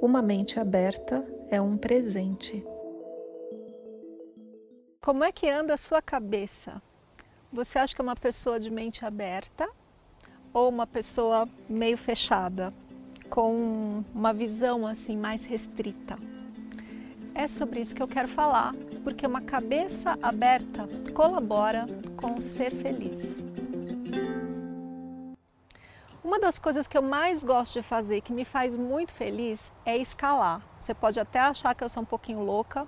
uma mente aberta é um presente. Como é que anda a sua cabeça? Você acha que é uma pessoa de mente aberta ou uma pessoa meio fechada, com uma visão assim mais restrita? É sobre isso que eu quero falar, porque uma cabeça aberta colabora com o ser feliz. Uma das coisas que eu mais gosto de fazer, que me faz muito feliz, é escalar. Você pode até achar que eu sou um pouquinho louca,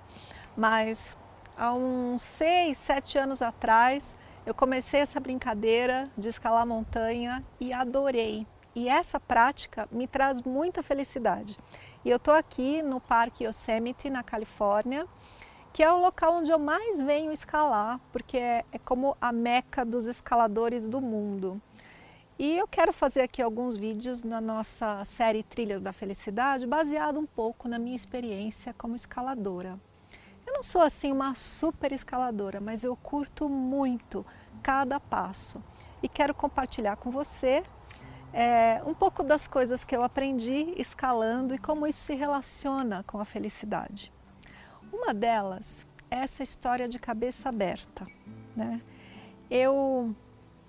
mas há uns 6, 7 anos atrás eu comecei essa brincadeira de escalar montanha e adorei. E essa prática me traz muita felicidade. E eu estou aqui no Parque Yosemite, na Califórnia, que é o local onde eu mais venho escalar, porque é, é como a meca dos escaladores do mundo. E eu quero fazer aqui alguns vídeos na nossa série Trilhas da Felicidade, baseado um pouco na minha experiência como escaladora. Eu não sou assim uma super escaladora, mas eu curto muito cada passo e quero compartilhar com você é, um pouco das coisas que eu aprendi escalando e como isso se relaciona com a felicidade. Uma delas é essa história de cabeça aberta. Né? Eu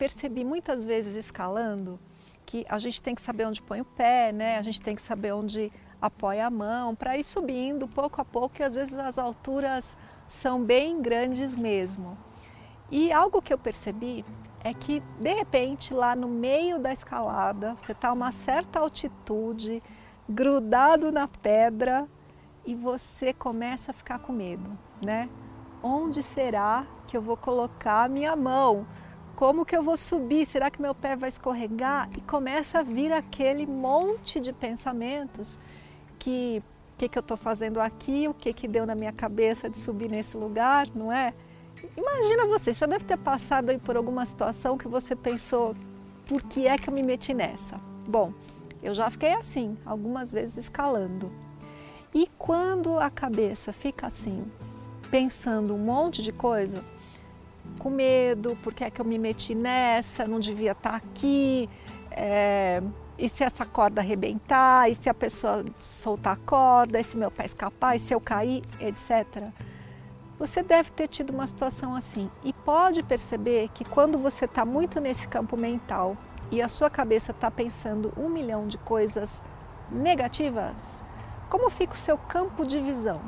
percebi muitas vezes escalando que a gente tem que saber onde põe o pé, né? A gente tem que saber onde apoia a mão para ir subindo pouco a pouco e às vezes as alturas são bem grandes mesmo. E algo que eu percebi é que de repente lá no meio da escalada, você está a uma certa altitude, grudado na pedra e você começa a ficar com medo, né? Onde será que eu vou colocar a minha mão? Como que eu vou subir? Será que meu pé vai escorregar? E começa a vir aquele monte de pensamentos que que, que eu estou fazendo aqui, o que, que deu na minha cabeça de subir nesse lugar, não é? Imagina você, já deve ter passado aí por alguma situação que você pensou, por que é que eu me meti nessa? Bom, eu já fiquei assim, algumas vezes escalando. E quando a cabeça fica assim, pensando um monte de coisa, com medo, por que é que eu me meti nessa, não devia estar aqui, é, e se essa corda arrebentar, e se a pessoa soltar a corda, e se meu pé escapar, e se eu cair, etc. Você deve ter tido uma situação assim e pode perceber que quando você está muito nesse campo mental e a sua cabeça está pensando um milhão de coisas negativas, como fica o seu campo de visão?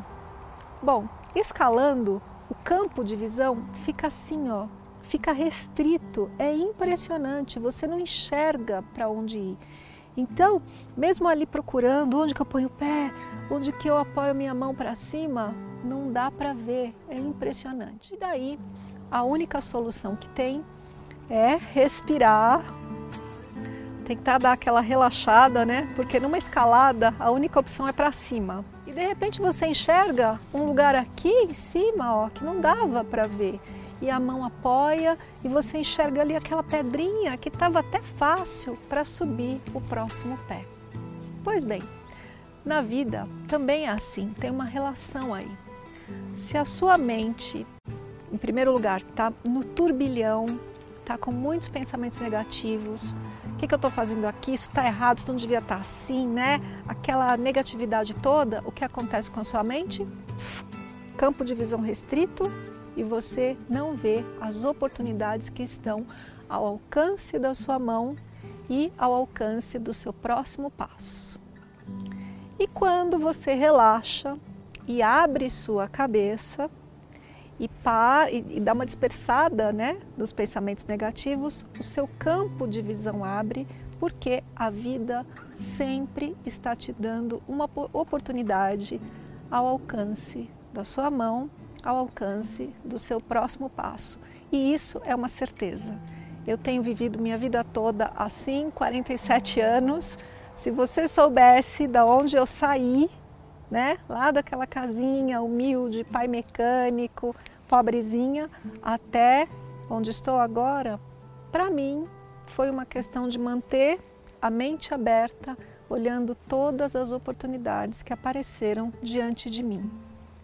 Bom, escalando, o campo de visão fica assim, ó, fica restrito, é impressionante, você não enxerga para onde ir. Então, mesmo ali procurando onde que eu ponho o pé, onde que eu apoio minha mão para cima, não dá para ver, é impressionante. E daí, a única solução que tem é respirar, tentar dar aquela relaxada, né? Porque numa escalada, a única opção é para cima de repente você enxerga um lugar aqui em cima, ó, que não dava para ver. E a mão apoia e você enxerga ali aquela pedrinha que estava até fácil para subir o próximo pé. Pois bem, na vida também é assim, tem uma relação aí. Se a sua mente, em primeiro lugar, está no turbilhão, está com muitos pensamentos negativos, que, que eu estou fazendo aqui? Isso está errado, isso não devia estar tá assim, né? Aquela negatividade toda, o que acontece com a sua mente? Campo de visão restrito e você não vê as oportunidades que estão ao alcance da sua mão e ao alcance do seu próximo passo. E quando você relaxa e abre sua cabeça e, par, e, e dá uma dispersada né, dos pensamentos negativos, o seu campo de visão abre, porque a vida sempre está te dando uma oportunidade ao alcance da sua mão, ao alcance do seu próximo passo. E isso é uma certeza. Eu tenho vivido minha vida toda assim, 47 anos. Se você soubesse de onde eu saí, né? Lá daquela casinha humilde, pai mecânico, pobrezinha, até onde estou agora, para mim foi uma questão de manter a mente aberta, olhando todas as oportunidades que apareceram diante de mim,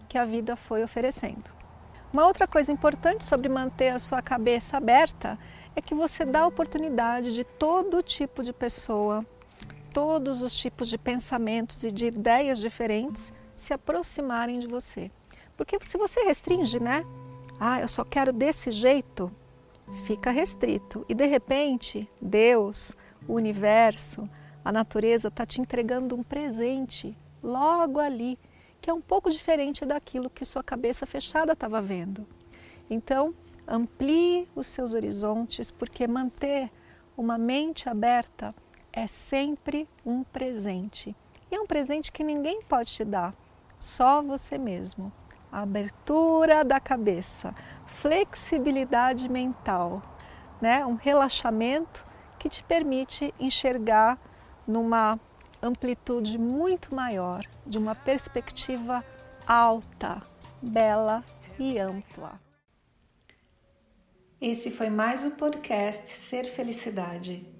que a vida foi oferecendo. Uma outra coisa importante sobre manter a sua cabeça aberta é que você dá oportunidade de todo tipo de pessoa, todos os tipos de pensamentos e de ideias diferentes se aproximarem de você. Porque se você restringe, né? Ah, eu só quero desse jeito, fica restrito. E de repente, Deus, o universo, a natureza está te entregando um presente logo ali, que é um pouco diferente daquilo que sua cabeça fechada estava vendo. Então, amplie os seus horizontes, porque manter uma mente aberta é sempre um presente. E é um presente que ninguém pode te dar, só você mesmo. Abertura da cabeça, flexibilidade mental, né? um relaxamento que te permite enxergar numa amplitude muito maior, de uma perspectiva alta, bela e ampla. Esse foi mais o podcast Ser Felicidade.